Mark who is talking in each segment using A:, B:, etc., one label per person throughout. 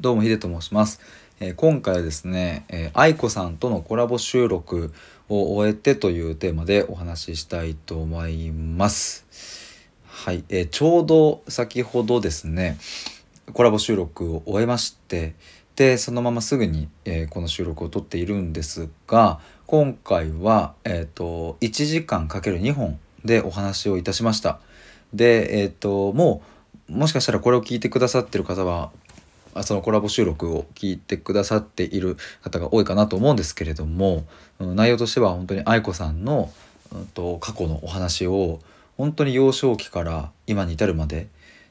A: どうもヒデと申します、えー今回はですね、えー愛子さんとのコラボ収録を終えてというテーマでお話ししたいと思います。はい、えーちょうど先ほどですねコラボ収録を終えましてでそのまますぐに、えこの収録を撮っているんですが今回は、えー、と1時間かける2本でお話をいたしました。でえっ、ともうもしかしたらこれを聞いてくださってる方はそのコラボ収録を聞いてくださっている方が多いかなと思うんですけれども、内容としては本当に愛子さんの、うん、と過去のお話を本当に幼少期から今に至るまで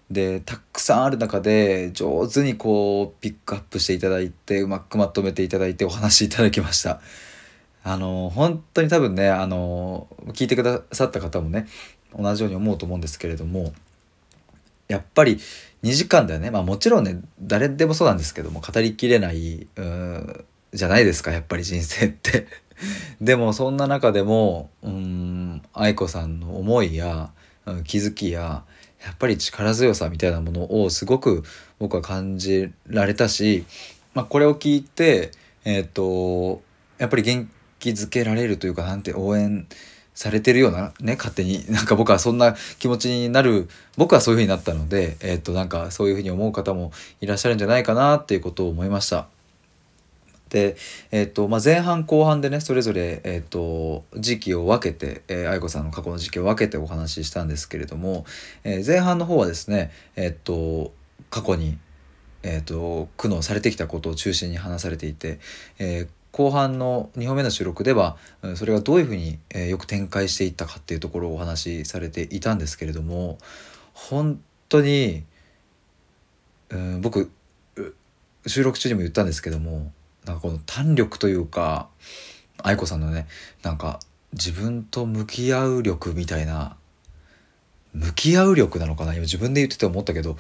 A: でたくさんある中で上手にこうピックアップしていただいてうまくまとめていただいてお話しいただきました。あの本当に多分ねあの聞いてくださった方もね同じように思うと思うんですけれどもやっぱり2時間だよねまあもちろんね誰でもそうなんですけども語りきれないうんじゃないですかやっぱり人生って。でもそんな中でもうん愛子さんの思いや気づきややっぱり力強さみたいなものをすごく僕は感じられたし、まあ、これを聞いてえっ、とやっぱり元気づけられるというかなんて応援されてるようなね勝手に なんか僕はそんな気持ちになる僕はそういう風になったのでえっ、となんかそういう風に思う方もいらっしゃるんじゃないかなっていうことを思いました。で、えっとまあ、前半後半でねそれぞれ、えっと時期を分けて、えー愛子さんの過去の時期を分けてお話ししたんですけれども、え前半の方はですね、えっと過去に、えっと苦悩されてきたことを中心に話されていて、えー後半の2本目の収録ではそれがどういうふうに、えよく展開していったかっていうところをお話しされていたんですけれども本当に、うん、僕収録中にも言ったんですけどもなんかこの胆力というか愛子さんのねなんか自分と向き合う力みたいな向き合う力なのかな今自分で言ってて思ったけど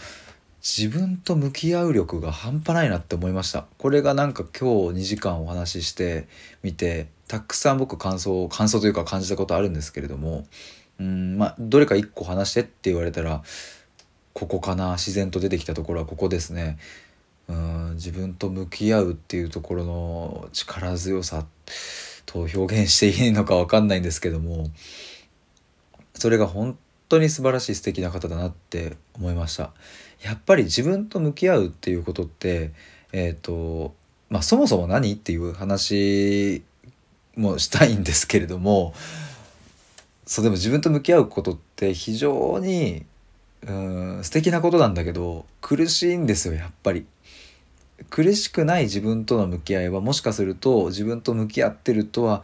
A: 自分と向き合う力が半端ないなって思いました。これがなんか今日2時間お話ししてみてたくさん僕感想感想というか感じたことあるんですけれどもうんまあどれか1個話してって言われたらここかな自然と出てきたところはここですね。うん自分と向き合うっていうところの力強さと表現していいのか分かんないんですけどもそれが本当に素晴らしい素敵な方だなって思いましたやっぱり自分と向き合うっていうことってえっ、とまあそもそも何っていう話もしたいんですけれどもそうでも自分と向き合うことって非常にうん素敵なことなんだけど苦しいんですよやっぱり。苦しくない自分との向き合いはもしかすると自分と向き合ってるとは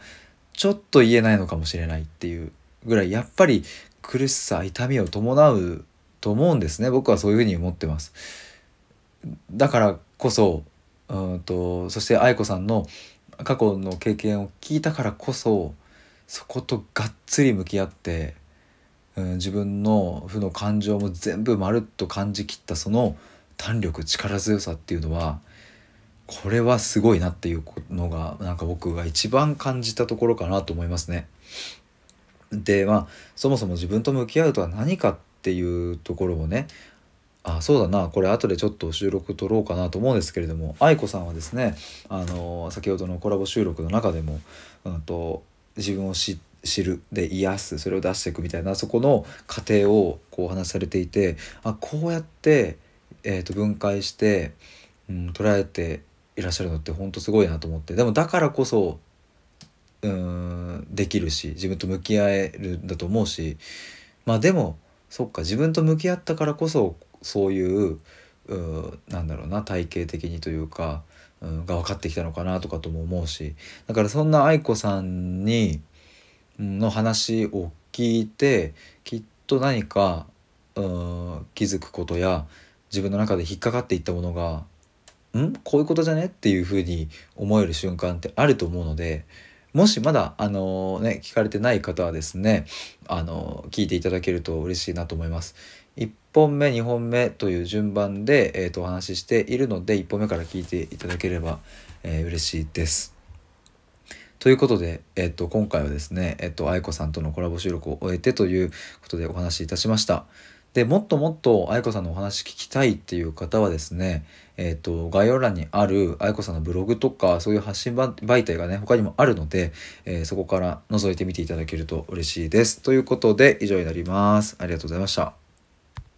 A: ちょっと言えないのかもしれないっていうぐらいやっぱり苦しさ痛みを伴うと思うんですね僕はそういうふうに思ってます。だからこそうんとそして愛子さんの過去の経験を聞いたからこそそことがっつり向き合って、うん、自分の負の感情も全部まるっと感じきったその胆力力強さっていうのはこれはすごいなっていうのがなんか僕が一番感じたところかなと思いますね。でまあそもそも自分と向き合うとは何かっていうところをねあそうだなこれ後でちょっと収録撮ろうかなと思うんですけれども愛子さんはですねあの先ほどのコラボ収録の中でも、うん、と自分を知るで癒すそれを出していくみたいなそこの過程をこう話されていてあこうやって、えー、と分解して、うん、捉えていらっしゃるのって本当すごいなと思って。でもだからこそうんできるし自分と向き合えるんだと思うしまあでもそっか自分と向き合ったからこそそういううなんだろうな体系的にというか、うん、が分かってきたのかなとかとも思うしだからそんな愛子さんにの話を聞いてきっと何かうん気づくことや自分の中で引っかかっていったものがんこういうことじゃねっていうふうに思える瞬間ってあると思うのでもしまだあのね聞かれてない方はですねあの聞いていただけると嬉しいなと思います。1本目2本目という順番で、えー、とお話ししているので1本目から聞いていただければ、えー嬉しいです。ということで、えっと、今回はですね、えっと、愛子さんとのコラボ収録を終えてということでお話しいたしました。でもっともっと愛子さんのお話聞きたいっていう方はですねえーと、概要欄にある愛子さんのブログとかそういう発信媒体がね他にもあるので、えー、そこから覗いてみていただけると嬉しいです。ということで以上になります。ありがとうございました。